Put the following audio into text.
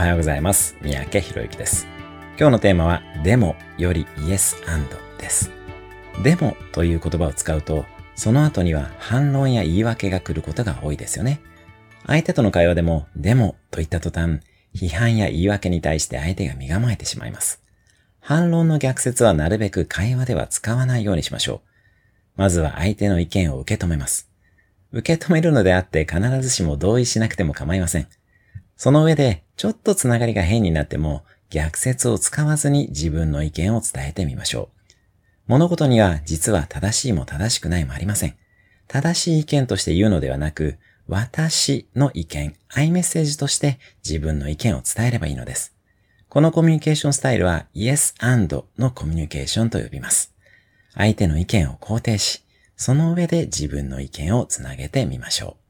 おはようございます。三宅博之です。今日のテーマは、でもより Yes and です。でもという言葉を使うと、その後には反論や言い訳が来ることが多いですよね。相手との会話でも、でもと言った途端、批判や言い訳に対して相手が身構えてしまいます。反論の逆説はなるべく会話では使わないようにしましょう。まずは相手の意見を受け止めます。受け止めるのであって必ずしも同意しなくても構いません。その上で、ちょっとつながりが変になっても、逆説を使わずに自分の意見を伝えてみましょう。物事には実は正しいも正しくないもありません。正しい意見として言うのではなく、私の意見、アイメッセージとして自分の意見を伝えればいいのです。このコミュニケーションスタイルは Yes and のコミュニケーションと呼びます。相手の意見を肯定し、その上で自分の意見をつなげてみましょう。